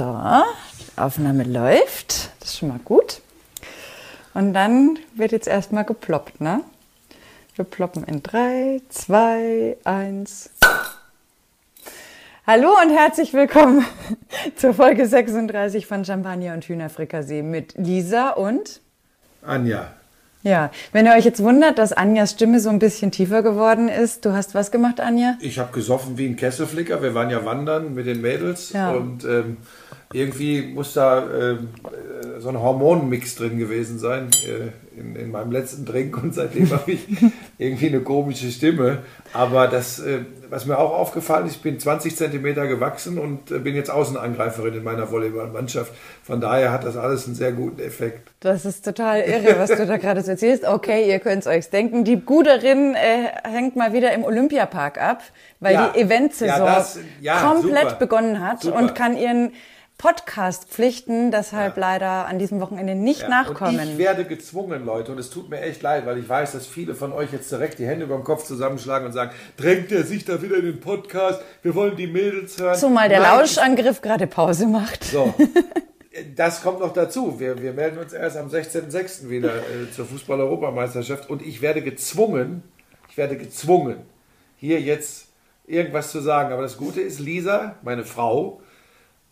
So, Aufnahme läuft. Das ist schon mal gut. Und dann wird jetzt erstmal geploppt, ne? Wir ploppen in 3, 2, 1. Hallo und herzlich willkommen zur Folge 36 von Champagner und Hühnerfrikassee mit Lisa und Anja. Ja, wenn ihr euch jetzt wundert, dass Anjas Stimme so ein bisschen tiefer geworden ist, du hast was gemacht, Anja? Ich habe gesoffen wie ein Kesselflicker. Wir waren ja wandern mit den Mädels Ja. und ähm, irgendwie muss da äh, so ein Hormonmix drin gewesen sein äh, in, in meinem letzten Drink und seitdem habe ich irgendwie eine komische Stimme. Aber das, äh, was mir auch aufgefallen ist, ich bin 20 Zentimeter gewachsen und äh, bin jetzt Außenangreiferin in meiner Volleyballmannschaft. Von daher hat das alles einen sehr guten Effekt. Das ist total irre, was du da gerade so erzählst. Okay, ihr könnt es euch denken. Die Guderin äh, hängt mal wieder im Olympiapark ab, weil Ja. die Eventsaison Ja, das- ja, komplett super. begonnen hat Super. und kann ihren Podcast-Pflichten deshalb leider an diesem Wochenende nicht Ja, nachkommen. Und ich werde gezwungen, Leute, und es tut mir echt leid, weil ich weiß, dass viele von euch jetzt direkt die Hände über dem Kopf zusammenschlagen und sagen, drängt er sich da wieder in den Podcast, wir wollen die Mädels hören. Zumal der Nein, Lauschangriff gerade Pause macht. So, das kommt noch dazu. Wir, wir melden uns erst am 16.06. wieder äh, zur Fußball-Europameisterschaft und ich werde gezwungen, ich werde gezwungen, hier jetzt irgendwas zu sagen. Aber das Gute ist, Lisa, meine Frau,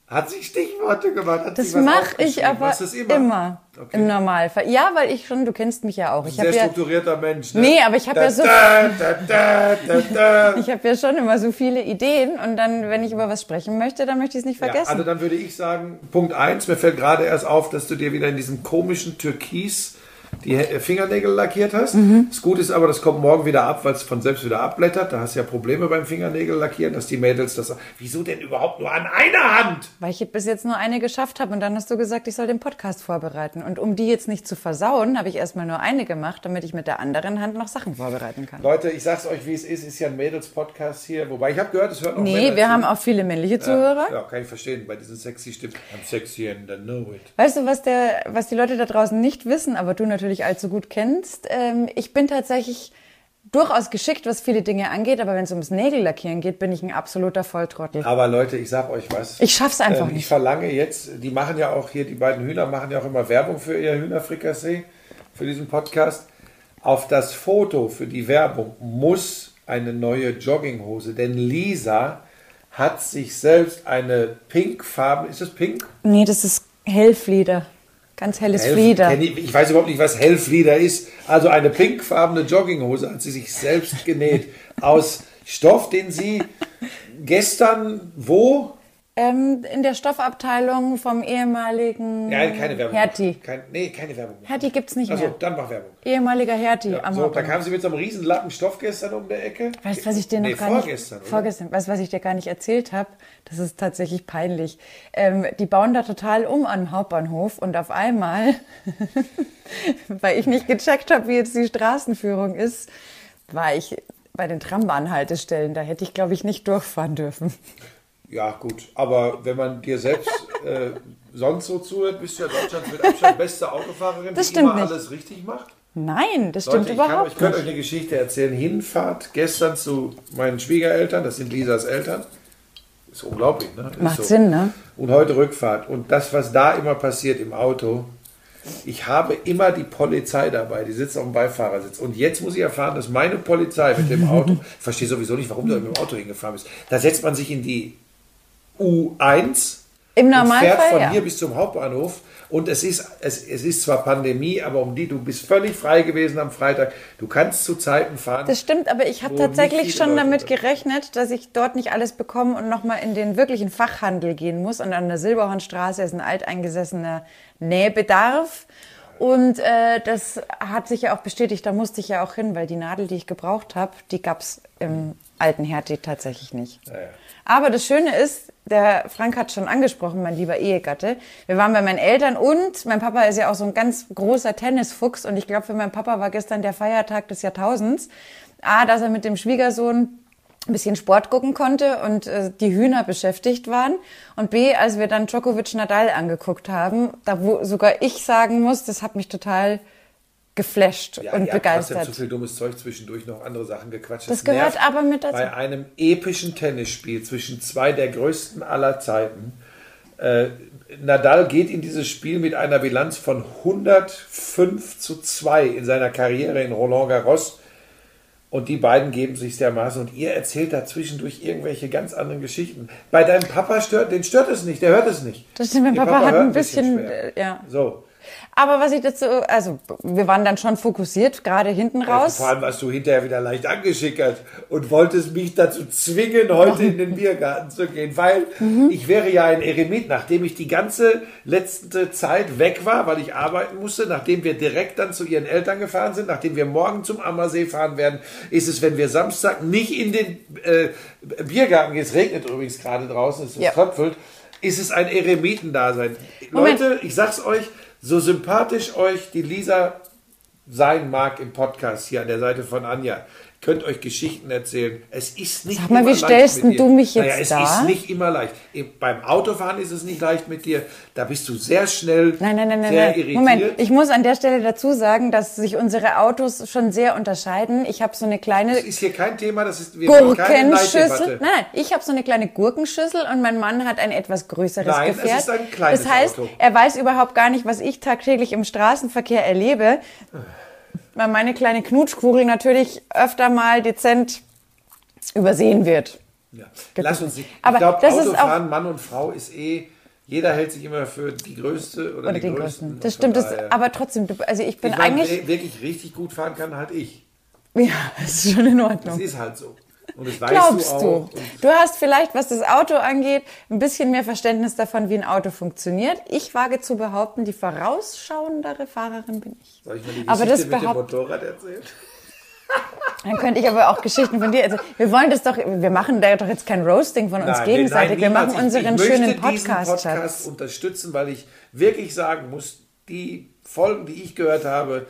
hat sich Stichworte gemacht. Hat Das mache ich aber das immer, Okay. im Normalfall. Ja, weil ich schon, du kennst mich ja auch. Ich Sehr habe ja, strukturierter Mensch. Ne? Nee, aber ich hab da, ja so- Da, da, da, ich habe ja schon immer so viele Ideen und dann, wenn ich über was sprechen möchte, dann möchte ich es nicht Ja, vergessen. also dann würde ich sagen, Punkt eins. mir fällt gerade erst auf, dass du dir wieder in diesem komischen Türkis die Fingernägel lackiert hast. Mhm. Das Gute ist aber, das kommt morgen wieder ab, weil es von selbst wieder abblättert. Da hast du ja Probleme beim Fingernägel lackieren, dass die Mädels das... Wieso denn überhaupt nur an einer Hand? Weil ich bis jetzt nur eine geschafft habe und dann hast du gesagt, ich soll den Podcast vorbereiten. Und um die jetzt nicht zu versauen, habe ich erstmal nur eine gemacht, damit ich mit der anderen Hand noch Sachen vorbereiten kann. Leute, ich sag's euch, wie es ist. Ist ja ein Mädels-Podcast hier. Wobei, ich habe gehört, es hört noch Nee, Männer wir zu. haben auch viele männliche Zuhörer. Ja, kann ich verstehen, bei diesen sexy Stimmen. I'm sexy and I know it. Weißt du, was, der, was die Leute da draußen nicht wissen, aber du natürlich allzu gut kennst? Ähm, ich bin tatsächlich durchaus geschickt, was viele Dinge angeht, aber wenn es ums Nägellackieren geht, bin ich ein absoluter Volltrottel. Aber Leute, ich sag euch was. Ich schaff's einfach Ähm, Ich nicht. verlange jetzt, die machen ja auch hier, die beiden Hühner machen ja auch immer Werbung für ihr Hühnerfrikassee, für diesen Podcast. Auf das Foto für die Werbung muss eine neue Jogginghose, denn Lisa hat sich selbst eine pinkfarben, ist das pink? Nee, das ist Hellflieder. Ganz helles Hell- Flieder. Ich, ich weiß überhaupt nicht, was Hellflieder ist. Also eine pinkfarbene Jogginghose hat sie sich selbst genäht aus Stoff, den sie gestern wo? Ähm, in der Stoffabteilung vom ehemaligen Ja, keine Werbung. Hertie. Kein, nee, keine Werbung. Hertie gibt's nicht Also, mehr. dann mach Werbung. Ehemaliger Hertie am So, da Hauptbahnhof. kam sie mit so einem riesen Lappen Stoff gestern um der Ecke. Weißt du, was ich dir noch nee, gar vorgestern, nicht... oder? Vorgestern. Weißt was ich dir gar nicht erzählt habe? Das ist tatsächlich peinlich. Ähm, die bauen da total um am Hauptbahnhof und auf einmal, weil ich nicht gecheckt habe, wie jetzt die Straßenführung ist, war ich bei den Trambahnhaltestellen. Da hätte ich, glaube ich, nicht durchfahren dürfen. Ja, gut. Aber wenn man dir selbst äh, sonst so zuhört, bist du ja Deutschlands mit Abstand beste Autofahrerin, Das die stimmt immer nicht. alles richtig macht. Nein, das stimmt Leute, ich, kann, überhaupt ich könnte euch nicht. eine Geschichte erzählen. Hinfahrt gestern zu meinen Schwiegereltern, das sind Lisas Eltern. Ist unglaublich, ne? Ist Macht Sinn, ne? Und heute Rückfahrt. Und das, was da immer passiert im Auto, ich habe immer die Polizei dabei, die sitzt auf dem Beifahrersitz. Und jetzt muss ich erfahren, dass meine Polizei mit dem Auto, ich verstehe sowieso nicht, warum du mit dem Auto hingefahren bist, da setzt man sich in die U1 Im und fährt Normalfall, von ja. hier bis zum Hauptbahnhof. Und es ist, es, es ist zwar Pandemie, aber um die, du bist völlig frei gewesen am Freitag. Du kannst zu Zeiten fahren. Das stimmt, aber ich habe tatsächlich schon Leute damit gerechnet, dass ich dort nicht alles bekomme und nochmal in den wirklichen Fachhandel gehen muss. Und an der Silberhornstraße ist ein alteingesessener Nähbedarf. Und äh, das hat sich ja auch bestätigt, da musste ich ja auch hin, weil die Nadel, die ich gebraucht habe, die gab's im alten Hertie tatsächlich nicht. ja. Aber das Schöne ist, der Frank hat schon angesprochen, mein lieber Ehegatte. Wir waren bei meinen Eltern und mein Papa ist ja auch so ein ganz großer Tennisfuchs und ich glaube, für meinen Papa war gestern der Feiertag des Jahrtausends. A, dass er mit dem Schwiegersohn ein bisschen Sport gucken konnte und äh, die Hühner beschäftigt waren. Und B, als wir dann Djokovic Nadal angeguckt haben, da wo sogar ich sagen muss, das hat mich total geflasht Ja, und ja, begeistert. zu viel dummes Zeug zwischendurch noch andere Sachen gequatscht. Das gehört nervt aber mit dazu. Bei einem epischen Tennisspiel zwischen zwei der größten aller Zeiten Äh, Nadal geht in dieses Spiel mit einer Bilanz von 105 zu 2 in seiner Karriere in Roland Garros. Und die beiden geben sich dermaßen und ihr erzählt da zwischendurch irgendwelche ganz anderen Geschichten. Bei deinem Papa stört, den stört es nicht, der hört es nicht. Das stimmt, mein Ihr Papa, hat ein bisschen, schwer. äh, ja. So. Aber was ich dazu, also wir waren dann schon fokussiert, gerade hinten raus. Vor allem warst du hinterher wieder leicht angeschickert und wolltest mich dazu zwingen, heute in den Biergarten zu gehen, weil Mhm. ich wäre ja ein Eremit, nachdem ich die ganze letzte Zeit weg war, weil ich arbeiten musste, nachdem wir direkt dann zu ihren Eltern gefahren sind, nachdem wir morgen zum Ammersee fahren werden, ist es, wenn wir Samstag nicht in den äh, Biergarten gehen, es regnet übrigens gerade draußen, es Ja. tröpfelt, ist es ein Eremitendasein. Moment. Leute, ich sag's euch, so sympathisch euch die Lisa sein mag im Podcast hier an der Seite von Anja. Könnt euch Geschichten erzählen. Es ist nicht Sag mal, immer wie leicht stellst mit denn dir. du mich jetzt naja, es dar? ist nicht immer leicht. Beim Autofahren ist es nicht leicht mit dir. Da bist du sehr schnell Nein, nein, nein, nein, sehr nein. irritiert. Moment, ich muss an der Stelle dazu sagen, dass sich unsere Autos schon sehr unterscheiden. Ich habe so eine kleine das ist hier kein Thema, das ist wir Gurkenschüssel. Nein, nein, ich habe so eine kleine Gurkenschüssel und mein Mann hat ein etwas größeres Nein, es Gefährt. ist ein kleines das heißt, Auto. er weiß überhaupt gar nicht, was ich tagtäglich im Straßenverkehr erlebe. Weil meine kleine Knutschkugel natürlich öfter mal dezent übersehen wird. Ja. Lass uns nicht. Aber ich glaube, das ist Autofahren, Mann und Frau ist eh, jeder hält sich immer für die größte oder, Oder die den größten. größten. Das stimmt, das, aber trotzdem, also ich bin ich meine, eigentlich. wer wirklich richtig gut fahren kann, halt ich. Ja, das ist schon in Das Ordnung. ist halt so. Und das weißt Glaubst du du? auch. Und Du hast vielleicht, was das Auto angeht, ein bisschen mehr Verständnis davon, wie ein Auto funktioniert. Ich wage zu behaupten, die vorausschauendere Fahrerin bin ich. Soll ich mal die Aber Geschichte das mit dem Motorrad erzählen? Dann könnte ich aber auch Geschichten von dir. Also wir wollen das doch, wir machen da doch jetzt kein Roasting von uns Nein, gegenseitig. wir niemals. machen unseren ich, ich schönen möchte diesen Podcast, Podcast unterstützen, weil ich wirklich sagen muss, die Folgen, die ich gehört habe,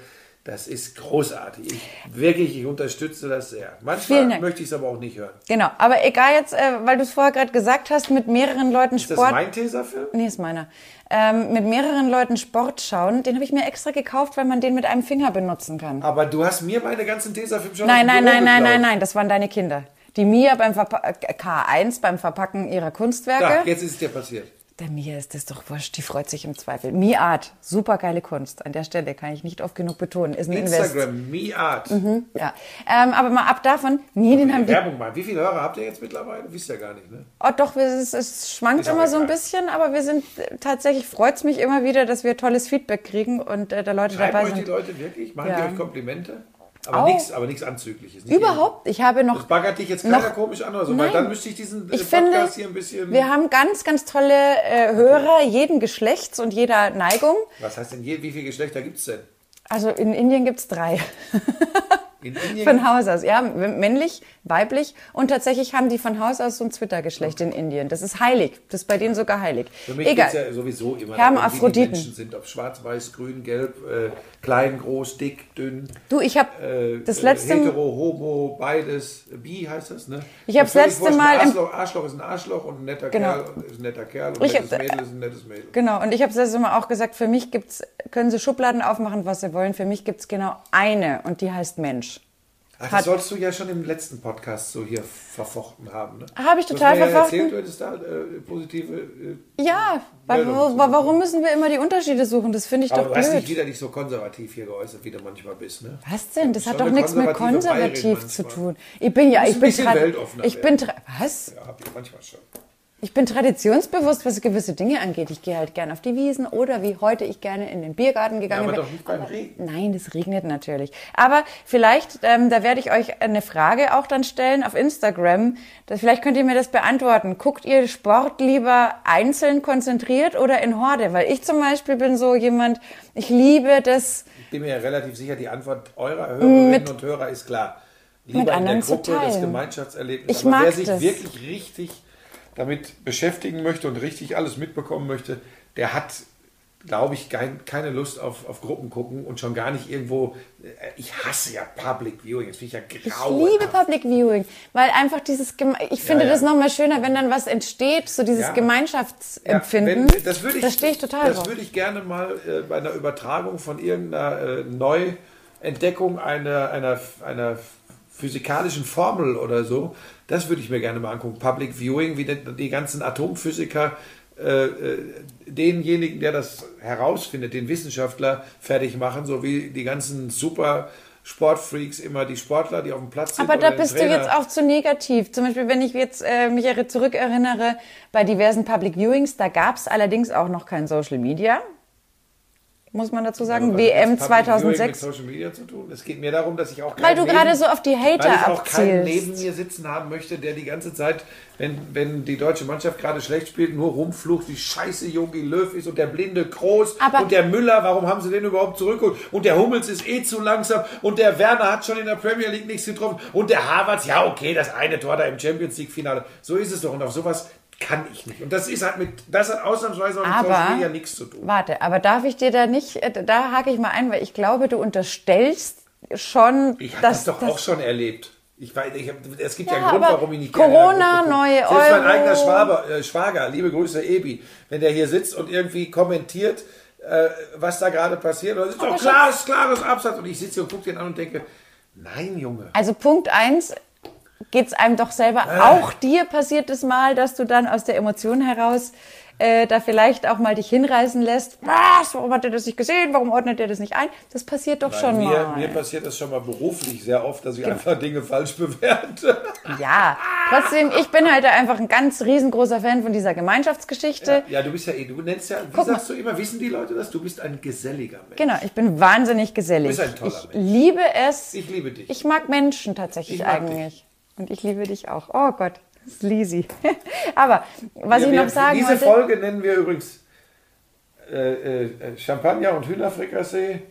das ist großartig. Ich, wirklich, ich unterstütze das sehr. Manchmal möchte ich es aber auch nicht hören. Genau, aber egal jetzt, äh, weil du es vorher gerade gesagt hast, mit mehreren Leuten Ist das Sport. mein Tesafilm? Nee, ist meiner. Ähm, mit mehreren Leuten Sport schauen, den habe ich mir extra gekauft, weil man den mit einem Finger benutzen kann. Aber du hast mir meine ganzen Tesafilm schon Nein, nein, nein, nein, nein, nein, das waren deine Kinder. Die Mia beim Verpa äh, K1 beim Verpacken ihrer Kunstwerke. jetzt ist es dir passiert. Der Mia ist das doch wurscht, die freut sich im Zweifel. Mi-Art, super geile Kunst. An der Stelle kann ich nicht oft genug betonen. Ist ein. Instagram, MeArt. Ja. Ähm, aber mal ab davon, nee, den haben die. Werbung mal. Wie viele Hörer habt ihr jetzt mittlerweile? Wisst ihr gar nicht, ne? Oh, doch, es, es schwankt Ist immer so ein bisschen, aber wir sind äh, tatsächlich, freut's mich immer wieder, dass wir tolles Feedback kriegen und äh, da Leute Schreiben dabei euch die sind. Leute wirklich? Machen Ja. die euch Komplimente? Aber Auch. nichts, aber nichts Anzügliches. Nicht Überhaupt, ich habe Das noch. baggert dich jetzt keiner noch- komisch an oder so, weil Nein. dann müsste ich diesen äh, Ich Podcast finde, hier ein bisschen. wir haben ganz, ganz tolle äh, Hörer jeden Geschlechts und jeder Neigung. was heißt denn hier, wie viele Geschlechter gibt es denn? Also in Indien gibt's drei. In Indien? Von Haus aus, ja, männlich, weiblich und tatsächlich haben die von Haus aus so ein Twitter-Geschlecht in Indien. Das ist heilig, das ist bei denen sogar heilig. Für mich Egal. es ja sowieso immer Hermaphroditen. Menschen sind, ob schwarz, weiß, grün, gelb, äh, klein, groß, dick, dünn. Du, ich habe Äh, das letzte Hetero, Homo, beides. Bi heißt das, ne? Ich hab's Völlig letzte Mal Arschloch, Arschloch ist ein Arschloch und ein netter Genau. Kerl ist ein netter Kerl und ein nettes hab- Mädel ist ein nettes Mädel. Genau, und ich habe es letztes Mal auch gesagt, für mich gibt's, können sie Schubladen aufmachen, was sie wollen. Für mich gibt's genau eine und die heißt Mensch. Ach, das sollst du ja schon im letzten Podcast so hier verfochten haben, ne? Habe ich Du total ja verfochten. erzählt, du hättest da äh, positive... Äh, Ja, weil, warum müssen wir immer die Unterschiede suchen? Das finde ich aber doch du hast dich blöd. wieder nicht so konservativ hier geäußert, wie du manchmal bist, ne? Was denn? Das hat doch nichts mit konservativ zu tun. Ich bin ja, Du ich ein bin, ich bin, was? Ja, hab ich manchmal schon. Ich bin traditionsbewusst, was gewisse Dinge angeht. Ich gehe halt gerne auf die Wiesen oder wie heute ich gerne in den Biergarten gegangen aber bin. doch nicht beim Regen. Nein, es regnet natürlich. Aber vielleicht, ähm, da werde ich euch eine Frage auch dann stellen auf Instagram. Das, vielleicht könnt ihr mir das beantworten. Guckt ihr Sport lieber einzeln konzentriert oder in Horde? Weil ich zum Beispiel bin so jemand, ich liebe das. Ich bin mir ja relativ sicher, die Antwort eurer Hörerinnen und Hörer ist klar. Lieber in der anderen zu Gruppe, das. Gemeinschaftserlebnis. Ich Aber mag wer sich das. wirklich richtig damit beschäftigen möchte und richtig alles mitbekommen möchte, der hat, glaube ich, kein, keine Lust auf, auf Gruppen gucken und schon gar nicht irgendwo. äh, Ich hasse ja Public Viewing, das finde ich ja Ich grauenhaft. liebe Public Viewing, weil einfach dieses, ich finde ja. das nochmal schöner, wenn dann was entsteht, so dieses Ja. Gemeinschaftsempfinden. Ja, wenn, das würde ich, da stehe ich total Das würde ich gerne mal äh, bei einer Übertragung von irgendeiner äh, Neuentdeckung einer, einer, einer physikalischen Formel oder so, das würde ich mir gerne mal angucken. Public Viewing, wie die, ganzen Atomphysiker äh, äh, denjenigen, der das herausfindet, den Wissenschaftler fertig machen, so wie die ganzen super Sportfreaks immer die Sportler, die auf dem Platz sind. Aber da bist du jetzt auch zu negativ. Zum Beispiel, wenn ich jetzt äh, mich zurückerinnere, bei diversen Public Viewings, da gab es allerdings auch noch kein Social Media. Muss man dazu sagen. Was WM hat das Public Viewing 2006. Mit Social Media zu tun? Es geht mir darum, dass ich auch Weil du keinen gerade neben- so auf die Hater weil ich auch keinen neben mir sitzen haben möchte, der die ganze Zeit, wenn, wenn die deutsche Mannschaft gerade schlecht spielt, nur rumflucht, wie scheiße Jogi Löw ist und der blinde Groß Aber- und der Müller, warum haben sie den überhaupt zurückgeholt? Und der Hummels ist eh zu langsam und der Werner hat schon in der Premier League nichts getroffen und der Havertz, ja okay, das eine Tor da im Champions League Finale. So ist es doch und auf sowas kann ich nicht. Und das ist halt mit, das hat ausnahmsweise auch mit Social Aber, Media nichts zu tun. warte, aber darf ich dir da nicht, äh, da hake ich mal ein, weil ich glaube, du unterstellst schon, Ich habe das doch auch schon erlebt. Ich weiß, ich hab, es gibt ja, Ja, einen Grund, aber warum ich nicht Corona, neue Selbst mein Euro. eigener Schwaber, äh, Schwager, liebe Grüße Ebi, wenn der hier sitzt und irgendwie kommentiert, äh, was da gerade passiert, das ist doch klar, ist klares Absatz. Und ich sitze hier und gucke den an und denke, nein, Junge. Also Punkt eins geht's einem doch selber. Ah. Auch dir passiert es mal, dass du dann aus der Emotion heraus äh, da vielleicht auch mal dich hinreißen lässt. Was? Warum hat er das nicht gesehen? Warum ordnet er das nicht ein? Das passiert doch schon mir, mal. mir passiert das schon mal beruflich sehr oft, dass ich einfach Dinge falsch bewerte. ja, trotzdem, ich bin halt einfach ein ganz riesengroßer Fan von dieser Gemeinschaftsgeschichte. Ja, du bist ja eh, du nennst ja, wie Guck sagst du immer, wissen die Leute das? Du bist ein geselliger Mensch. Genau, ich bin wahnsinnig gesellig. Du bist ein toller ich Mensch. liebe es. Ich liebe dich. Ich mag Menschen tatsächlich Ich eigentlich. Und ich liebe dich auch. Oh Gott, Lisi. Aber was Wir- ich noch sagen Diese wollte. Folge nennen wir übrigens äh, äh, Champagner und Hühnerfrikassee,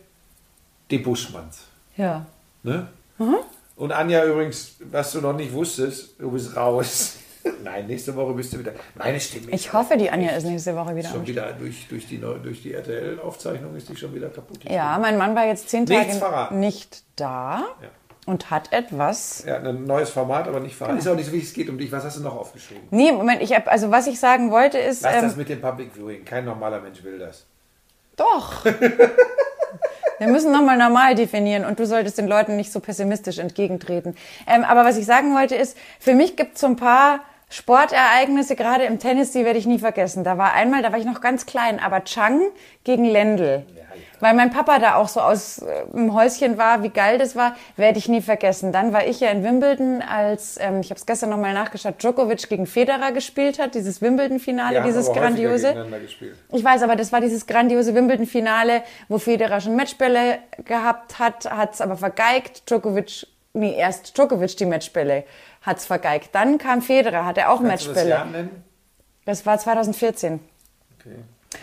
die Buschmanns. ja. Ne? Mhm. Und Anja übrigens, was du noch nicht wusstest, du bist raus. Nein, nächste Woche bist du wieder. Meine Stimme Ich hoffe, die Anja ist nächste Woche wieder schon wieder durch, durch die, durch die RTL-Aufzeichnung ist die schon wieder kaputt. Ja, mein Mann war jetzt zehn Tage nicht da Ja. Und hat etwas. Ja, ein neues Format, aber nicht verraten. Ist auch nicht so wichtig, es geht um dich. Was hast du noch aufgeschrieben? Nee, Moment, ich hab, also was ich sagen wollte ist, Lass ähm, das mit dem Public Viewing. Kein normaler Mensch will das. doch. Wir müssen nochmal normal definieren und du solltest den Leuten nicht so pessimistisch entgegentreten. Ähm, aber was ich sagen wollte ist, für mich gibt es so ein paar Sportereignisse, gerade im Tennis, die werde ich nie vergessen. Da war einmal, da war ich noch ganz klein, aber Chang gegen Lendl. Weil mein Papa da auch so aus äh, dem Häuschen war, wie geil das war, werde ich nie vergessen. Dann war ich ja in Wimbledon, als, ähm, ich habe es gestern nochmal nachgeschaut, Djokovic gegen Federer gespielt hat, dieses Wimbledon-Finale, dieses grandiose. Ich weiß, aber das war dieses grandiose Wimbledon-Finale, wo Federer schon Matchbälle gehabt hat, hat es aber vergeigt. Djokovic, nee, erst Djokovic die Matchbälle hat's vergeigt. Dann kam Federer, hatte auch Kannst du das Matchbälle. Jahr nennen? Das war 2014. Okay.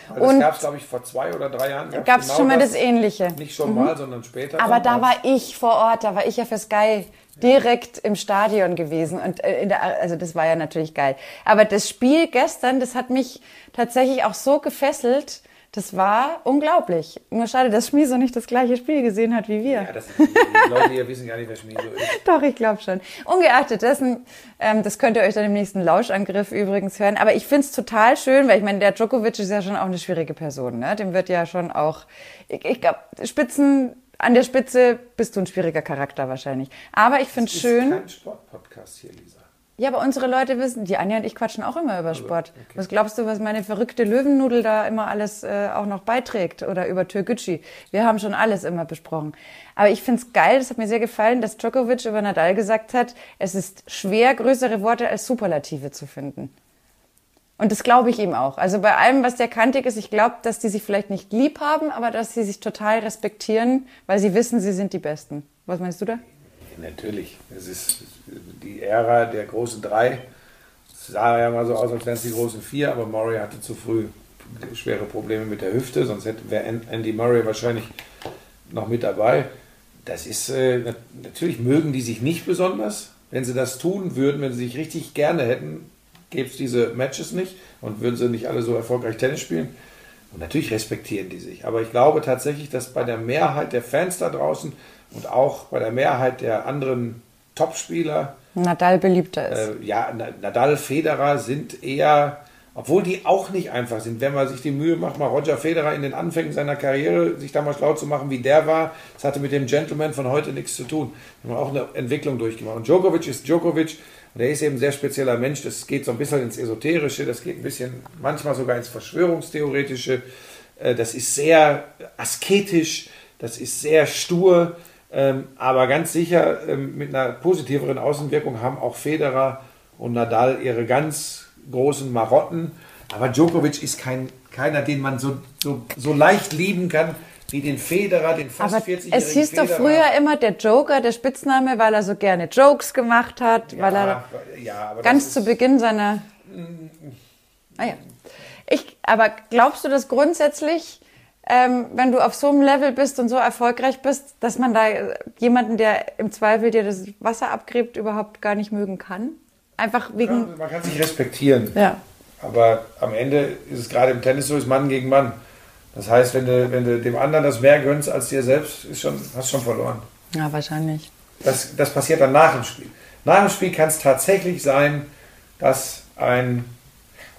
Das Und- gab es, glaube ich, vor zwei oder drei Jahren. Gab es genau schon mal das Ähnliche. Nicht schon mal, sondern später. Aber da war ich vor Ort, da war ich ja für Sky direkt im Stadion gewesen und äh, in der, also das war ja natürlich geil. Aber das Spiel gestern, das hat mich tatsächlich auch so gefesselt. Das war unglaublich. Nur schade, dass Schmieso nicht das gleiche Spiel gesehen hat wie wir. Ja, das, die, die Leute hier wissen gar nicht, wer Schmieso ist. Doch, ich glaube schon. Ungeachtet dessen, ähm, das könnt ihr euch dann im nächsten Lauschangriff übrigens hören. Aber ich find's total schön, weil ich meine, der Djokovic ist ja schon auch eine schwierige Person. Ne? Dem wird ja schon auch, ich, ich glaube, Spitzen, an der Spitze bist du ein schwieriger Charakter wahrscheinlich. Aber ich find's Das schön. ist kein Sportpodcast hier, Lisa. Ja, aber unsere Leute wissen, die Anja und ich quatschen auch immer über Sport. Was glaubst du, was meine verrückte Löwennudel da immer alles äh, auch noch beiträgt? Oder über Türkgücü? Wir haben schon alles immer besprochen. Aber ich find's geil, das hat mir sehr gefallen, dass Djokovic über Nadal gesagt hat, es ist schwer, größere Worte als Superlative zu finden. Und das glaube ich ihm auch. Also bei allem, was der kantig ist, ich glaube, dass die sich vielleicht nicht lieb haben, aber dass sie sich total respektieren, weil sie wissen, sie sind die Besten. Was meinst du da? Natürlich. Es ist die Ära der großen drei. Es sah ja mal so aus, als wären es die großen vier, aber Murray hatte zu früh schwere Probleme mit der Hüfte, sonst wäre Andy Murray wahrscheinlich noch mit dabei. Das ist äh, nat- natürlich mögen die sich nicht besonders. Wenn sie das tun würden, wenn sie sich richtig gerne hätten, gäbe es diese Matches nicht und würden sie nicht alle so erfolgreich Tennis spielen. Und natürlich respektieren die sich. Aber ich glaube tatsächlich, dass bei der Mehrheit der Fans da draußen und auch bei der Mehrheit der anderen Topspieler, Nadal beliebter ist. äh, ja, Na- Nadal, Federer sind eher, obwohl die auch nicht einfach sind. Wenn man sich die Mühe macht, mal Roger Federer in den Anfängen seiner Karriere sich da mal schlau zu machen, wie der war, das hatte mit dem Gentleman von heute nichts zu tun. Wir haben auch eine Entwicklung durchgemacht. Und Djokovic ist Djokovic Und er ist eben ein sehr spezieller Mensch. Das geht so ein bisschen ins Esoterische, das geht ein bisschen manchmal sogar ins Verschwörungstheoretische. Äh, das ist sehr asketisch, das ist sehr stur, aber ganz sicher ähm, mit einer positiveren Außenwirkung haben auch Federer und Nadal ihre ganz großen Marotten. Aber Djokovic ist kein, keiner, den man so, so, so leicht lieben kann wie den Federer, den fast Aber 40-jährigen es hieß Federer. doch früher immer der Joker, der Spitzname, weil er so gerne Jokes gemacht hat, weil er ja, aber ganz zu Beginn seiner. Ah ja. Ich, aber glaubst du, dass grundsätzlich, ähm, wenn du auf so einem Level bist und so erfolgreich bist, dass man da jemanden, der im Zweifel dir das Wasser abgräbt, überhaupt gar nicht mögen kann? Einfach wegen. Man kann sich respektieren. Ja. Aber am Ende ist es gerade im Tennis so, ist Mann gegen Mann. Das heißt, wenn du, wenn du dem anderen das mehr gönnst als dir selbst, ist schon, hast schon verloren. Ja, wahrscheinlich. Das, das passiert dann nach dem Spiel. Nach dem Spiel kann es tatsächlich sein, dass ein,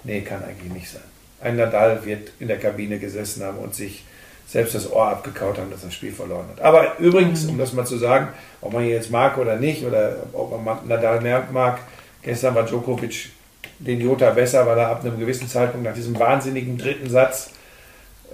nee, kann eigentlich nicht sein. Ein Nadal wird in der Kabine gesessen haben und sich selbst das Ohr abgekaut haben, dass er das Spiel verloren hat. Aber übrigens, um das mal zu sagen, ob man ihn jetzt mag oder nicht, oder ob man Nadal mehr mag, gestern war Djokovic den Jota besser, weil er ab einem gewissen Zeitpunkt nach diesem wahnsinnigen dritten Satz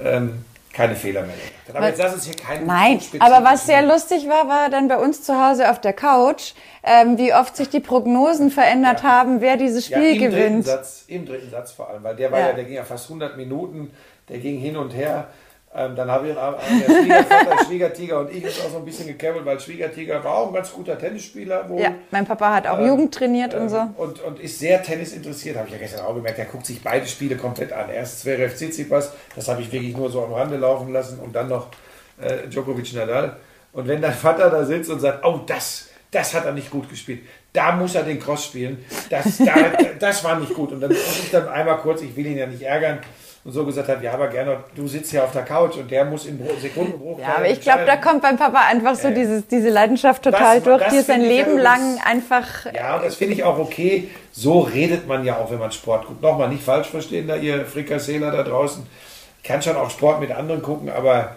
ähm, keine Fehler mehr gemacht. Aber jetzt lass uns hier keinen Nein, aber was sehr lustig war, war dann bei uns zu Hause auf der Couch, ähm, wie oft sich die Prognosen verändert Ja. haben, wer dieses Ja, Spiel im dritten gewinnt. Satz, im dritten Satz vor allem, weil der war Ja. ja, der ging ja fast 100 Minuten, der ging hin und her. Ähm, dann habe ich haben der Schwiegervater, Schwiegertiger und ich uns auch so ein bisschen gekämmelt, weil Schwiegertiger war auch ein ganz guter Tennisspieler wohl. Ja, mein Papa hat auch Ähm, Jugend trainiert und Ähm, so. Und, und ist sehr Tennis interessiert, habe ich ja gestern auch gemerkt. Er guckt sich beide Spiele komplett an. Erst Zverev Tsitsipas, das habe ich wirklich nur so am Rande laufen lassen und dann noch äh, Djokovic Nadal. Und wenn dein Vater da sitzt und sagt, oh, das, das hat er nicht gut gespielt, da muss er den Cross spielen, das, da, das war nicht gut. Und dann muss ich dann einmal kurz, ich will ihn ja nicht ärgern, und so gesagt habe, ja, aber gerne, du sitzt ja auf der Couch und der muss im Bru- Sekundenbruch. Ja, aber ich glaube, da kommt beim Papa einfach so Ja. dieses, diese Leidenschaft total Das- durch, das die ist sein Leben lang einfach. Ja, und das finde ich auch okay. So redet man ja auch, wenn man Sport guckt. Nochmal, nicht falsch verstehen, da ihr Frikasseler da draußen. Ich kann schon auch Sport mit anderen gucken, aber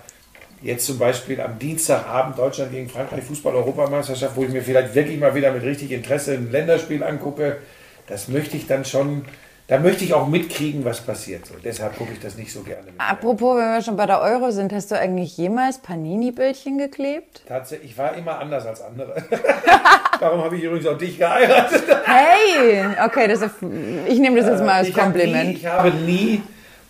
jetzt zum Beispiel am Dienstagabend Deutschland gegen Frankreich Fußball-Europameisterschaft, wo ich mir vielleicht wirklich mal wieder mit richtig Interesse ein Länderspiel angucke, das möchte ich dann schon, da möchte ich auch mitkriegen, was passiert. So, deshalb gucke ich das nicht so gerne. Mit. Apropos, wenn wir schon bei der Euro sind, hast du eigentlich jemals Panini-Bildchen geklebt? Tatsächlich, ich war immer anders als andere. Darum habe ich übrigens auch dich geheiratet. Hey! Okay, das ist, ich nehme das jetzt mal als ich hab Kompliment. Nie, ich habe nie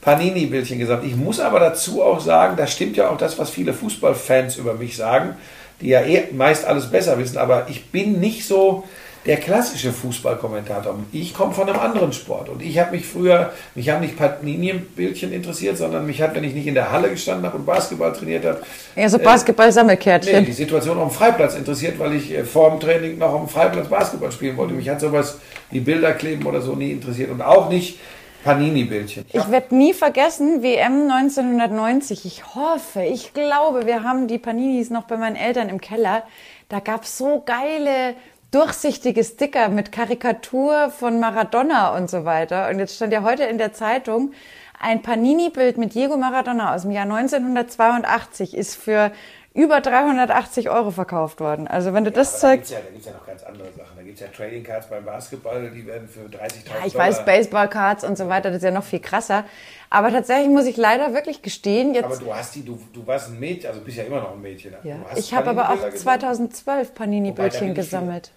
Panini-Bildchen gesagt. Ich muss aber dazu auch sagen, da stimmt ja auch das, was viele Fußballfans über mich sagen, die ja eh meist alles besser wissen, aber ich bin nicht so der klassische Fußballkommentator. Ich komme von einem anderen Sport und ich habe mich früher, mich haben nicht Panini-Bildchen interessiert, sondern mich hat, wenn ich nicht in der Halle gestanden habe und Basketball trainiert habe, Ja, so Nee, Basketball-Sammelkärtchen. die Situation auf dem Freiplatz interessiert, weil ich äh, vor dem Training noch auf dem Freiplatz Basketball spielen wollte. Mich hat sowas wie Bilder kleben oder so nie interessiert und auch nicht Panini-Bildchen. Ich werde nie vergessen, WM 1990. Ich hoffe, ich glaube, wir haben die Paninis noch bei meinen Eltern im Keller. Da gab's so geile, durchsichtige Sticker mit Karikatur von Maradona und so weiter. Und jetzt stand ja heute in der Zeitung, ein Panini-Bild mit Diego Maradona aus dem Jahr 1982 ist für über 380 Euro verkauft worden. Also wenn du das Aber da gibt zeigst. es ja, da gibt's ja noch ganz andere Sachen. Da gibt es ja Trading Cards beim Basketball, die werden für 30.000 Ja, ich weiß, Baseballcards und so weiter, das ist ja noch viel krasser. Aber tatsächlich muss ich leider wirklich gestehen, jetzt. Aber du hast die, du, du warst ein Mädchen, also bist ja immer noch ein Mädchen. Ja. Ich habe aber auch Panini-Bilder gesammelt? 2012 Wobei, da Panini-Bildchen gesammelt.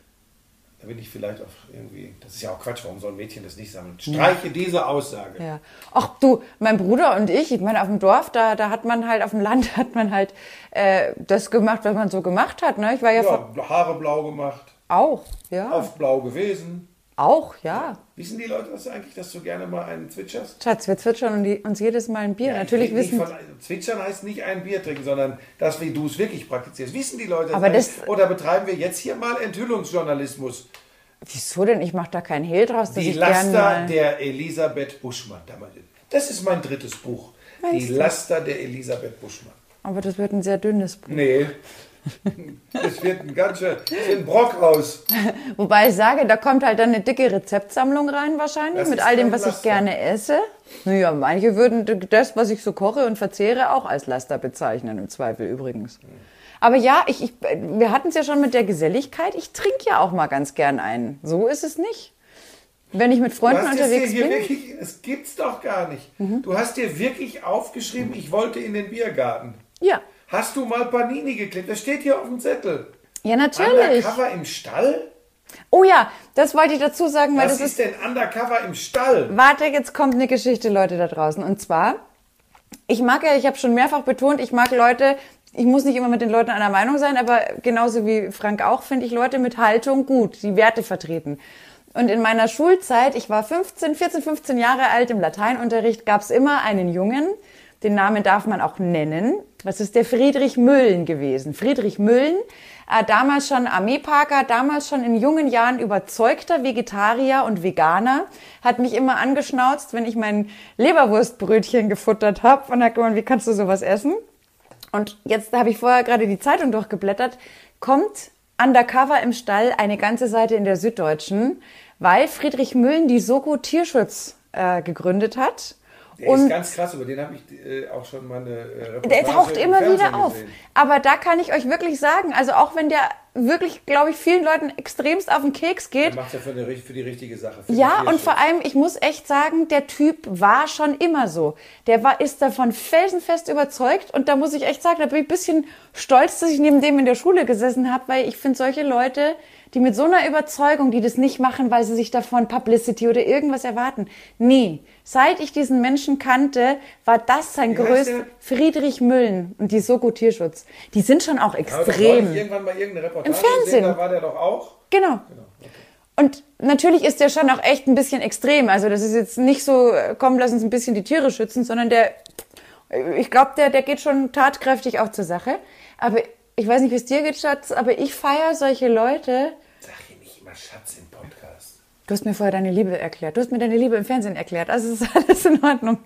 Da bin ich vielleicht auch irgendwie, das ist ja auch Quatsch, warum soll ein Mädchen das nicht sammeln? Streiche diese Aussage. Ja. Ach du, mein Bruder und ich, ich meine, auf dem Dorf, da, da hat man halt, auf dem Land hat man halt äh, das gemacht, was man so gemacht hat. Ne? Ich war ja, Ja, Haare blau gemacht, auch, ja. auf blau gewesen. Auch, ja. Wissen die Leute das eigentlich, dass du gerne mal einen zwitscherst? Schatz, wir zwitschern und die, uns jedes Mal ein Bier. Ja, Natürlich wissen. Von, zwitschern heißt nicht ein Bier trinken, sondern das, wie du es wirklich praktizierst. Wissen die Leute Aber eigentlich? das- Oder betreiben wir jetzt hier mal Enthüllungsjournalismus? Wieso denn? Ich mache da keinen Hehl draus, Die Laster der Elisabeth Buschmann. Das ist mein drittes Buch. Meinst die du? Laster der Elisabeth Buschmann. Aber das wird ein sehr dünnes Buch. Nee. Es wird ein ganz schön, ein Brock raus. Wobei ich sage, da kommt halt dann eine dicke Rezeptsammlung rein wahrscheinlich Das mit all dem, was ich Laster. gerne esse. Naja, manche würden das, was ich so koche und verzehre, auch als Laster bezeichnen, im Zweifel übrigens. Aber ja, ich, ich, wir hatten es ja schon mit der Geselligkeit. Ich trinke ja auch mal ganz gern einen. So ist es nicht. Wenn ich mit Freunden unterwegs bin. wirklich, es gibt's doch gar nicht. Mhm. Du hast dir wirklich aufgeschrieben, ich wollte in den Biergarten. Ja. Hast du mal Panini geklebt? Das steht hier auf dem Zettel. Ja, natürlich. Undercover im Stall? Oh ja, das wollte ich dazu sagen, weil Was das ist ist. denn Undercover im Stall? Warte, jetzt kommt eine Geschichte, Leute da draußen. Und zwar, ich mag ja, ich habe schon mehrfach betont, ich mag Leute, ich muss nicht immer mit den Leuten einer Meinung sein, aber genauso wie Frank auch, finde ich Leute mit Haltung gut, die Werte vertreten. Und in meiner Schulzeit, ich war 15, 14, 15 Jahre alt im Lateinunterricht, gab es immer einen Jungen, den Namen darf man auch nennen. Das ist der Friedrich Müllen gewesen. Friedrich Müllen, äh, damals schon Armeeparker, damals schon in jungen Jahren überzeugter Vegetarier und Veganer, hat mich immer angeschnauzt, wenn ich mein Leberwurstbrötchen gefuttert habe und hat gemeint, wie kannst du sowas essen? Und jetzt habe ich vorher gerade die Zeitung durchgeblättert, kommt undercover im Stall eine ganze Seite in der Süddeutschen, weil Friedrich Müllen die Soko Tierschutz äh, gegründet hat. Der ist ganz krass, über den habe ich äh, auch schon mal eine äh, Reportage Der taucht im immer wieder auf. gesehen. Aber da kann ich euch wirklich sagen, also auch wenn der wirklich, glaube ich, vielen Leuten extremst auf den Keks geht, macht ja für, eine, für die richtige Sache. ja, und vor allem, ich muss echt sagen, der Typ war schon immer so. Der war, ist davon felsenfest überzeugt und da muss ich echt sagen, da bin ich ein bisschen stolz, dass ich neben dem in der Schule gesessen habe, weil ich finde solche Leute, die mit so einer Überzeugung, die das nicht machen, weil sie sich davon Publicity oder irgendwas erwarten. Nee, seit ich diesen Menschen kannte, war das sein größter? Friedrich Müllen und die Soko Tierschutz. Die sind schon auch extrem. ich irgendwann mal irgendeine Reportage Im Fernsehen. Gesehen, da war der doch auch. Genau. Und natürlich ist der schon auch echt ein bisschen extrem. Also das ist jetzt nicht so, äh, komm, lass uns ein bisschen die Tiere schützen, sondern der, ich glaube, der, der geht schon tatkräftig auch zur Sache. Aber ich weiß nicht, wie es dir geht, Schatz, aber ich feiere solche Leute. Sag hier nicht immer Schatz im. Du hast mir vorher deine Liebe erklärt. Du hast mir deine Liebe im Fernsehen erklärt. Also ist alles in Ordnung.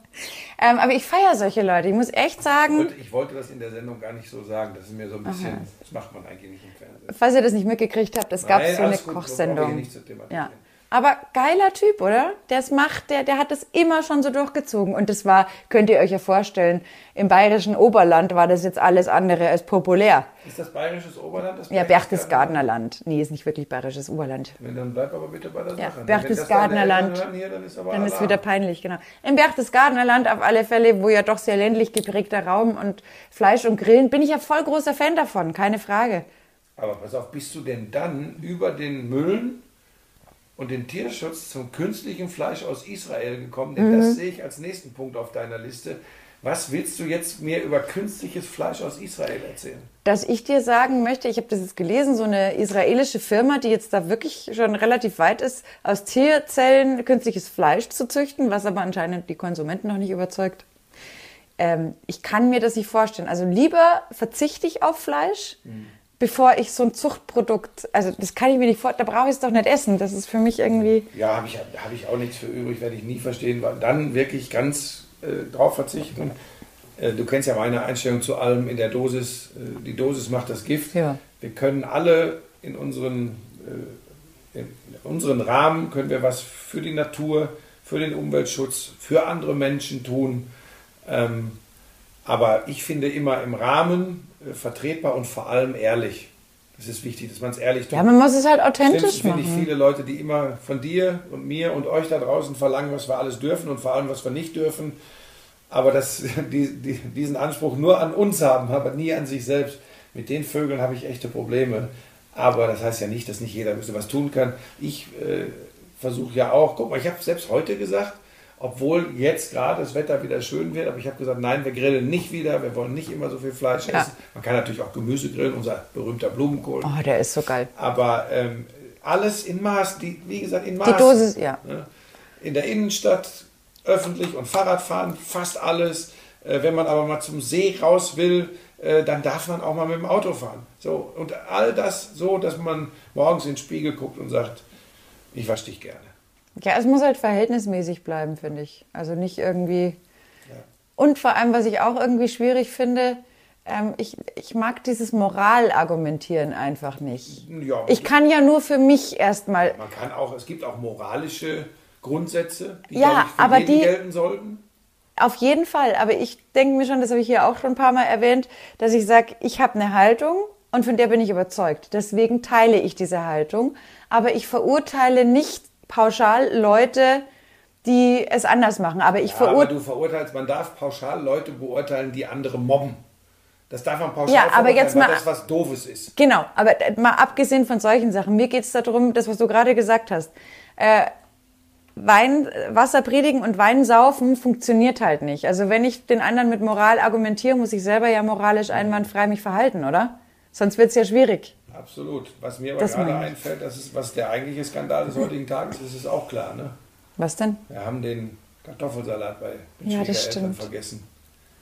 Ähm, aber ich feiere solche Leute. Ich muss echt sagen, Und ich wollte das in der Sendung gar nicht so sagen. Das ist mir so ein bisschen, das macht man eigentlich nicht im Fernsehen. falls ihr das nicht mitgekriegt habt, es gab Nein, so eine gut, Kochsendung. Ja. Aber geiler Typ, oder? Der es macht, der, der hat es immer schon so durchgezogen. Und das war, könnt ihr euch ja vorstellen, im bayerischen Oberland war das jetzt alles andere als populär. Ist das bayerisches Oberland? Das Ja, Berchtesgadener? Land. Nee, ist nicht wirklich bayerisches Oberland. Wenn, Dann bleib aber bitte bei der Ja, Sache. Berchtesgadener Land. Hören Hier, dann ist aber Dann ist wieder peinlich, genau. Im Berchtesgadener Land auf alle Fälle, wo ja doch sehr ländlich geprägter Raum und Fleisch und Grillen, bin ich ja voll großer Fan davon, keine Frage. Aber pass auf, bist du denn dann über den Müllen und den Tierschutz zum künstlichen Fleisch aus Israel gekommen? Denn Mhm. das sehe ich als nächsten Punkt auf deiner Liste. Was willst du jetzt mir über künstliches Fleisch aus Israel erzählen? Dass ich dir sagen möchte, ich habe das jetzt gelesen, so eine israelische Firma, die jetzt da wirklich schon relativ weit ist, aus Tierzellen künstliches Fleisch zu züchten, was aber anscheinend die Konsumenten noch nicht überzeugt. Ähm, ich kann mir das nicht vorstellen. Also lieber verzichte ich auf Fleisch, bevor ich so ein Zuchtprodukt, also das kann ich mir nicht vorstellen, da brauche ich es doch nicht essen. Das ist für mich irgendwie, Ja, habe ich, hab ich auch nichts für übrig, werde ich nie verstehen. Weil dann wirklich ganz äh, drauf verzichten. Äh, du kennst ja meine Einstellung zu allem in der Dosis. Äh, die Dosis macht das Gift. Ja. Wir können alle in unseren, äh, in unseren Rahmen, können wir was für die Natur, für den Umweltschutz, für andere Menschen tun. Ähm, aber ich finde immer im Rahmen äh, vertretbar und vor allem ehrlich. Das ist wichtig, dass man es ehrlich tut. ja, man muss es halt authentisch Stimmt, finde ich machen. viele Leute, die immer von dir und mir und euch da draußen verlangen, was wir alles dürfen und vor allem, was wir nicht dürfen. Aber dass die, die, diesen Anspruch nur an uns haben, aber nie an sich selbst. Mit den Vögeln habe ich echte Probleme. Aber das heißt ja nicht, dass nicht jeder ein bisschen was tun kann. Ich äh, versuche ja auch, guck mal, ich habe selbst heute gesagt, obwohl jetzt gerade das Wetter wieder schön wird, aber ich habe gesagt, nein, wir grillen nicht wieder, wir wollen nicht immer so viel Fleisch Ja. essen. Man kann natürlich auch Gemüse grillen, unser berühmter Blumenkohl. Oh, der ist so geil. Aber ähm, alles in Maß, die, wie gesagt, in Maß. Die Dosis, ja. Ne? In der Innenstadt, öffentlich und Fahrradfahren, fast alles. Äh, wenn man aber mal zum See raus will, äh, dann darf man auch mal mit dem Auto fahren. So, und all das so, dass man morgens in den Spiegel guckt und sagt, ich wasche dich gerne. Ja, es muss halt verhältnismäßig bleiben, finde ich. Also nicht irgendwie. Und vor allem, was ich auch irgendwie schwierig finde, ähm, ich, ich mag dieses Moralargumentieren einfach nicht. Ja, Ich kann ja nur für mich erstmal. man kann auch, es gibt auch moralische Grundsätze, die Ja, ich, für aber jeden die- gelten sollten. Auf jeden Fall, aber ich denke mir schon, das habe ich hier auch schon ein paar Mal erwähnt, dass ich sage, ich habe eine Haltung und von der bin ich überzeugt. Deswegen teile ich diese Haltung, aber ich verurteile nicht pauschal Leute, die es anders machen. Aber ich Ja, aber verurteile. du verurteilst, man darf pauschal Leute beurteilen, die andere mobben. Das darf man pauschal Ja, aber jetzt mal- das was Doofes ist. Genau, aber mal abgesehen von solchen Sachen, mir geht es darum, das, was du gerade gesagt hast. Äh, Wein, Wasser predigen und Wein saufen funktioniert halt nicht. Also wenn ich den anderen mit Moral argumentiere, muss ich selber ja moralisch einwandfrei mich verhalten, oder? Sonst wird's ja schwierig. Absolut. Was mir aber Das gerade einfällt, das ist, was der eigentliche Skandal des heutigen Tages ist, ist auch klar. Ne? Was denn? Wir haben den Kartoffelsalat bei den Ja, Schwiegereltern vergessen.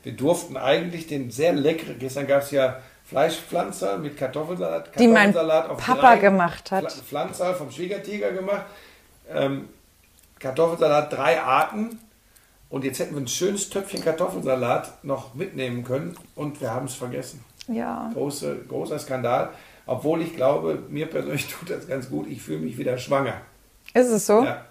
Wir durften eigentlich den sehr leckeren, gestern gab es ja Fleischpflanzer mit Kartoffelsalat. Die mein Kartoffelsalat auf Papa gemacht hat. Pfla- Pflanzer vom Schwiegertiger gemacht. Ähm, Kartoffelsalat drei Arten. Und jetzt hätten wir ein schönes Töpfchen Kartoffelsalat noch mitnehmen können und wir haben es vergessen. Ja. Große, großer Skandal. Obwohl ich glaube, mir persönlich tut das ganz gut. Ich fühle mich wieder schwanger. Ist es so? Ja,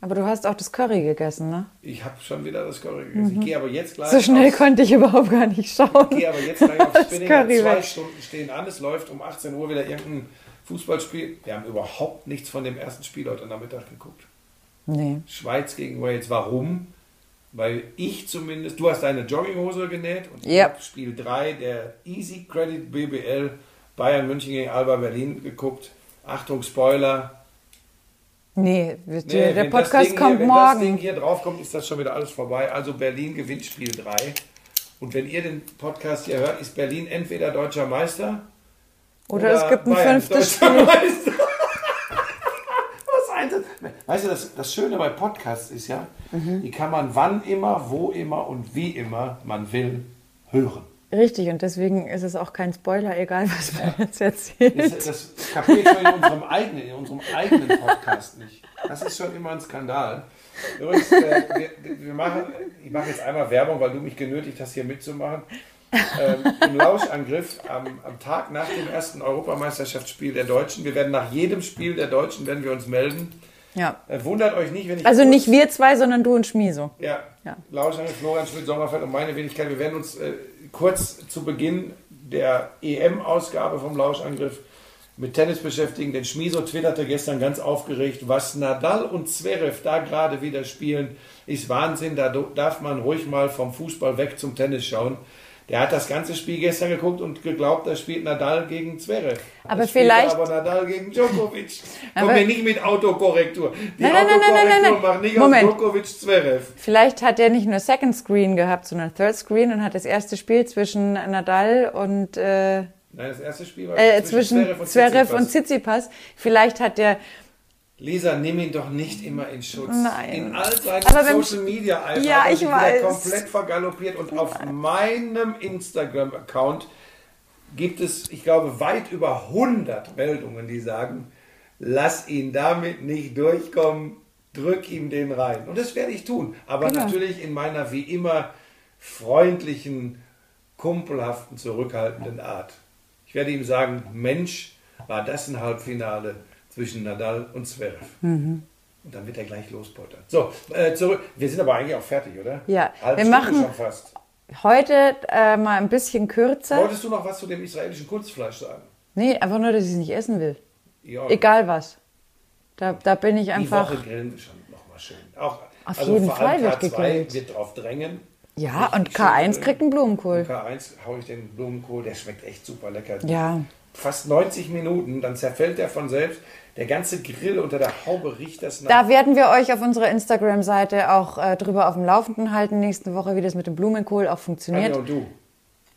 Aber du hast auch das Curry gegessen, ne? ich habe schon wieder das Curry gegessen. Ich gehe aber jetzt gleich So schnell aufs- konnte ich überhaupt gar nicht schauen. Ich gehe aber jetzt gleich Das Spinning. Zwei weg. Stunden stehen an. Es läuft um 18 Uhr wieder irgendein Fußballspiel. Wir haben überhaupt nichts von dem ersten Spiel heute Nachmittag geguckt. Nee. Schweiz gegen Wales. Warum? Weil ich zumindest, du hast deine Jogginghose genäht und ich habe Spiel 3 der Easy Credit BBL Bayern München gegen Alba Berlin geguckt. Achtung, Spoiler. Nee, Nee, der wenn Podcast kommt hier, wenn das Ding morgen. hier drauf kommt, ist das schon wieder alles vorbei. Also Berlin gewinnt Spiel 3. Und wenn ihr den Podcast hier hört, ist Berlin entweder deutscher Meister Oder es gibt ein Bayern fünftes Spiel. Meister. Weißt du, das, das Schöne bei Podcasts ist ja, Mhm. die kann man wann immer, wo immer und wie immer man will hören. Richtig, und deswegen ist es auch kein Spoiler, egal was man jetzt erzählt. Das, das kapiert man in unserem eigenen, in unserem eigenen Podcast nicht. Das ist schon immer ein Skandal. Übrigens, äh, wir, wir machen, ich mache jetzt einmal Werbung, weil du mich genötigt hast, hier mitzumachen. Ähm, Im Lauschangriff am, am Tag nach dem ersten Europameisterschaftsspiel der Deutschen. Wir werden nach jedem Spiel der Deutschen werden wir uns melden. Ja. Äh, wundert euch nicht, wenn ich Also nicht wir zwei, sondern du und Schmieso. ja, Ja. Lauschangriff, Florian Schmidt, Sommerfeld und meine Wenigkeit. Wir werden uns äh, kurz zu Beginn der EM-Ausgabe vom Lauschangriff mit Tennis beschäftigen. Denn Schmiso twitterte gestern ganz aufgeregt, was Nadal und Zverev da gerade wieder spielen, ist Wahnsinn. Da darf man ruhig mal vom Fußball weg zum Tennis schauen. Der hat das ganze Spiel gestern geguckt und geglaubt, da spielt Nadal gegen Zverev. Aber vielleicht- aber Nadal gegen Djokovic. Komm Aber- mir nicht mit Autokorrektur. Die Nein, nein, nein, nein, nein, nein, Autokorrektur macht nicht Moment. aus Djokovic Zverev. Vielleicht hat er nicht nur Second Screen gehabt, sondern Third Screen und hat das erste Spiel zwischen Nadal und äh, Nein, das erste Spiel war äh, zwischen Zverev und. Tsitsipas. Vielleicht hat der Lisa, nimm ihn doch nicht immer in Schutz. Nein. In all seinen wenn- Social Media Eifer Ja, ich weiß. komplett vergaloppiert und auf meinem Instagram Account gibt es, ich glaube, weit über 100 Meldungen, die sagen, lass ihn damit nicht durchkommen, drück ihm den rein. Und das werde ich tun, aber Genau. natürlich in meiner wie immer freundlichen, kumpelhaften, zurückhaltenden Art. Ich werde ihm sagen, Mensch, war das ein Halbfinale zwischen Nadal und Zverev. Mhm. Und dann wird er gleich lospottern. So, äh, zurück. Wir sind aber eigentlich auch fertig, oder? Ja, Halbe wir Stunde machen- schon fast. heute äh, mal ein bisschen kürzer. Wolltest du noch was zu dem israelischen Kurzfleisch sagen? Nee, einfach nur, dass ich es nicht essen will. Ja, Egal was. Da, da bin ich Die einfach. Woche grillen wir schon nochmal schön. Auch, Auf also jeden vor allem Fall wird K2 gegrillt. wird drauf drängen. Ja, Richtig und schön K1 grillen. kriegt einen Blumenkohl. Und K1 haue ich den Blumenkohl, der schmeckt echt super lecker. Ja. Fast 90 Minuten, dann zerfällt der von selbst. Der ganze Grill unter der Haube riecht das nach. Da werden wir euch auf unserer Instagram-Seite auch äh, drüber auf dem Laufenden halten nächste Woche, wie das mit dem Blumenkohl auch funktioniert. Und du.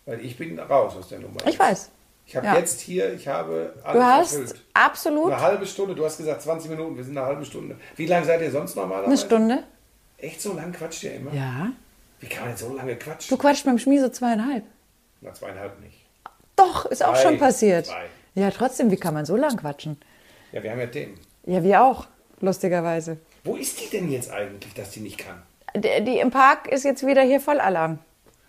Weil ich bin raus aus der Nummer. Ich weiß. Ich habe Ja. jetzt hier, ich habe alles Du hast erfüllt. absolut Eine halbe Stunde, du hast gesagt 20 Minuten, wir sind eine halbe Stunde. Wie lange seid ihr sonst normalerweise? eine Stunde. Echt so lang quatscht ihr immer? Ja. Wie kann man denn so lange quatschen? Du quatscht beim Schmieso zweieinhalb. Na, zweieinhalb nicht. Doch, ist auch Zwei. schon passiert. Zwei. Ja, trotzdem, wie kann man so lang quatschen? Ja, wir haben ja Themen. Ja, wir auch, lustigerweise. Wo ist die denn jetzt eigentlich, dass die nicht kann? Die, die im Park ist jetzt wieder hier Vollalarm.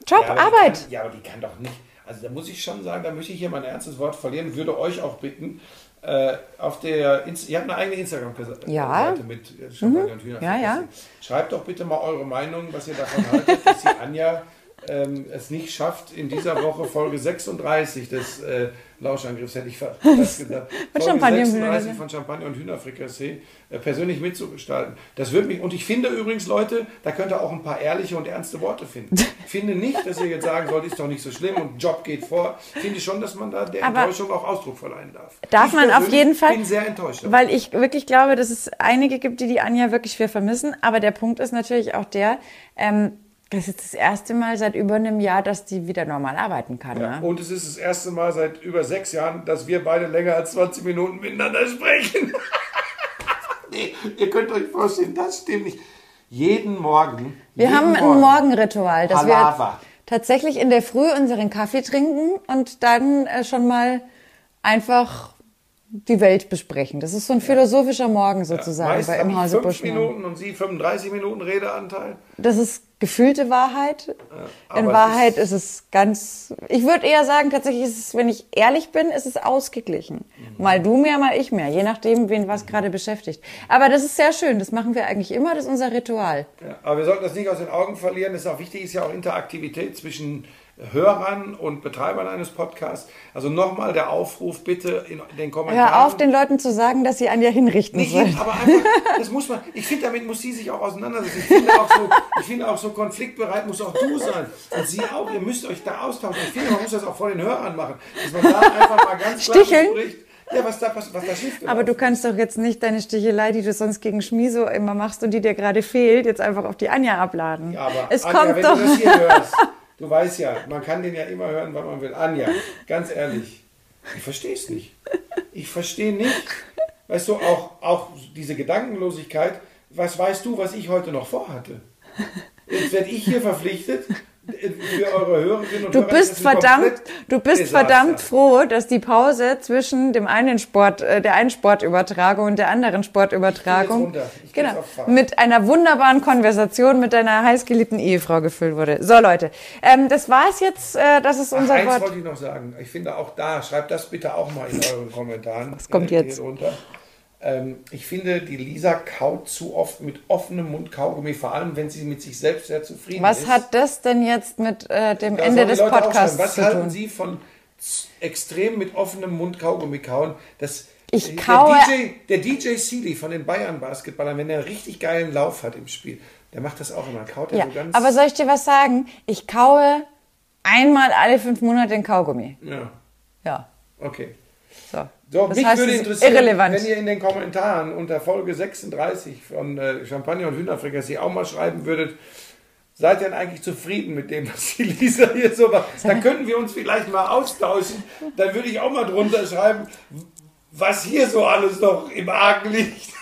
Job, ja, Arbeit. Kann, ja, aber die kann doch nicht. Also da muss ich schon sagen, da möchte ich hier mein ernstes Wort verlieren, würde euch auch bitten, Äh, auf der, Inst ihr habt eine eigene Instagram-Seite Ja. mit Champagner und Hühnerfrikassee. Ja, ja. Schreibt doch bitte mal eure Meinung, was ihr davon haltet, dass die Anja ähm, es nicht schafft, in dieser Woche Folge 36 des äh, Lauschangriffs, hätte ich fast gesagt, Folge Champagner und 36 Hühnerfrikassee. von Champagner und Hühnerfrikassee äh, persönlich mitzugestalten. Das wird mich, und ich finde übrigens, Leute, da könnt ihr auch ein paar ehrliche und ernste Worte finden. Ich finde nicht, dass ihr jetzt sagen sollt, ist doch nicht so schlimm und Job geht vor. Ich finde schon, dass man da der Aber- Enttäuschung auch Ausdruck verleihen darf. Darf ich man auf jeden Fall- bin sehr enttäuscht. Weil ich wirklich glaube, dass es einige gibt, die die Anja wirklich schwer vermissen. Aber der Punkt ist natürlich auch der, ähm, das ist jetzt das erste Mal seit über einem Jahr, dass die wieder normal arbeiten kann. Ja, Ne? und es ist das erste Mal seit über sechs Jahren, dass wir beide länger als 20 Minuten miteinander sprechen. nee, ihr könnt euch vorstellen, das stimmt nicht. Jeden Morgen. Wir jeden haben ein Morgen. Morgenritual, dass Palaver. wir tatsächlich in der Früh unseren Kaffee trinken und dann äh, schon mal einfach die Welt besprechen. Das ist so ein philosophischer Morgen sozusagen Meist bei im Hause fünf Buschmann. Minuten und Sie 35 Minuten Redeanteil. Das ist gefühlte Wahrheit. aber In Wahrheit ist es ganz, ich würde eher sagen, tatsächlich ist es, wenn ich ehrlich bin, ist es ausgeglichen. Mhm. Mal du mehr, mal ich mehr, je nachdem, wen was gerade beschäftigt. Aber das ist sehr schön, das machen wir eigentlich immer, das ist unser Ritual. Ja, aber wir sollten das nicht aus den Augen verlieren. Das ist auch wichtig, ist ja auch Interaktivität zwischen Hörern und Betreibern eines Podcasts. Also nochmal der Aufruf, bitte in den Kommentaren. Hör auf, den Leuten zu sagen, dass sie Anja hinrichten Nicht sollen. aber einfach, das muss man, ich finde, damit muss sie sich auch auseinandersetzen. Ich finde auch so, ich finde auch so konfliktbereit muss auch du sein. Und sie auch, ihr müsst euch da austauschen. Ich finde, man muss das auch vor den Hörern machen. Dass man da einfach mal ganz klar Sticheln? bespricht, ja, was da, was, was da schief Aber du kannst doch jetzt nicht deine Stichelei, die du sonst gegen Schmiso immer machst und die dir gerade fehlt, jetzt einfach auf die Anja abladen. Ja, aber es Anja, kommt wenn doch. du das hier hörst, du weißt ja, man kann den ja immer hören, wann man will. Anja, ganz ehrlich, ich verstehe es nicht. Ich verstehe nicht, weißt du, auch, auch diese Gedankenlosigkeit, was weißt du, was ich heute noch vorhatte? Jetzt werde ich hier verpflichtet, für eure Hörerinnen und Du Hörer. bist das verdammt, du bist Desaster. verdammt froh, dass die Pause zwischen dem einen Sport, äh, der einen Sportübertragung und der anderen Sportübertragung genau, mit einer wunderbaren Konversation mit deiner heißgeliebten Ehefrau gefüllt wurde. So Leute, ähm, das war's jetzt. Äh, das ist Ach, unser eins Wort. wollte ich noch sagen. Ich finde auch da, schreibt das bitte auch mal in euren Kommentaren. Was kommt jetzt? Runter. Ähm, ich finde, die Lisa kaut zu oft mit offenem Mund Kaugummi, vor allem wenn sie mit sich selbst sehr zufrieden Was ist. hat das denn jetzt mit äh, dem Da Ende des Podcasts Was zu halten tun? Sie von extrem mit offenem Mund Kaugummi kauen? Das, Ich der kaue- DJ, der DJ Seeley von den Bayern Basketballern, wenn er einen richtig geilen Lauf hat im Spiel, der macht das auch immer. Kaut er Ja, so ganz. aber soll ich dir was sagen? Ich kaue einmal alle fünf Monate den Kaugummi. ja, Ja, okay. So. Das mich heißt, würde interessieren, irrelevant. wenn ihr in den Kommentaren unter Folge 36 von äh, Champagner und Hühnerfrikassee auch mal schreiben würdet, seid ihr denn eigentlich zufrieden mit dem, was die Lisa hier so macht? Dann könnten wir uns vielleicht mal austauschen. Dann würde ich auch mal drunter schreiben, was hier so alles noch im Argen liegt.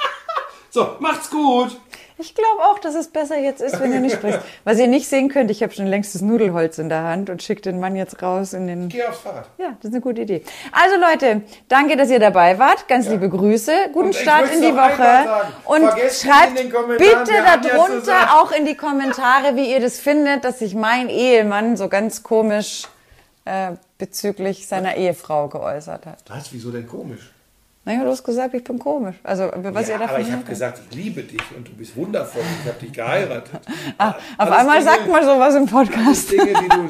so, macht's gut. Ich glaube auch, dass es besser jetzt ist, wenn ihr nicht spricht. Was ihr nicht sehen könnt, ich habe schon längst das Nudelholz in der Hand und schicke den Mann jetzt raus in den. Geh aufs Fahrrad. Ja, das ist eine gute Idee. Also Leute, danke, dass ihr dabei wart. Ganz liebe Grüße. Guten Und ich Start in die Woche. sagen, Und schreibt bitte darunter auch in die Kommentare, wie ihr das findet, dass sich mein Ehemann so ganz komisch äh, bezüglich seiner Ehefrau geäußert hat. Was? Wieso denn komisch? Naja, du hast gesagt, ich bin komisch. Also, was ja, ihr davon aber ich habe gesagt, ich liebe dich und du bist wundervoll. Ich habe dich geheiratet. Ah, auf einmal Dinge- sagt man sowas im Podcast. Dinge, die du.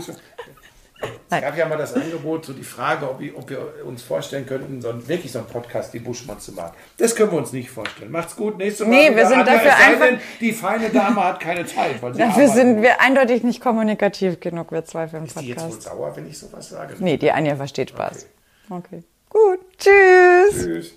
Es gab ja mal das Angebot, so die Frage, ob wir, ob wir uns vorstellen könnten, so ein, wirklich so einen Podcast wie Buschmann zu machen. Das können wir uns nicht vorstellen. Macht's gut. Nächste Mal. Nee, wir sind dafür einfach- denn, Die feine Dame hat keine Zeit. Weil sie Dafür arbeiten sind wir eindeutig nicht kommunikativ genug, wir zwei für den Ist die jetzt wohl Podcast. sauer, wenn ich sowas sage? Nee, die Anja versteht Spaß. Okay. Gut. Tschüss. Tschüss.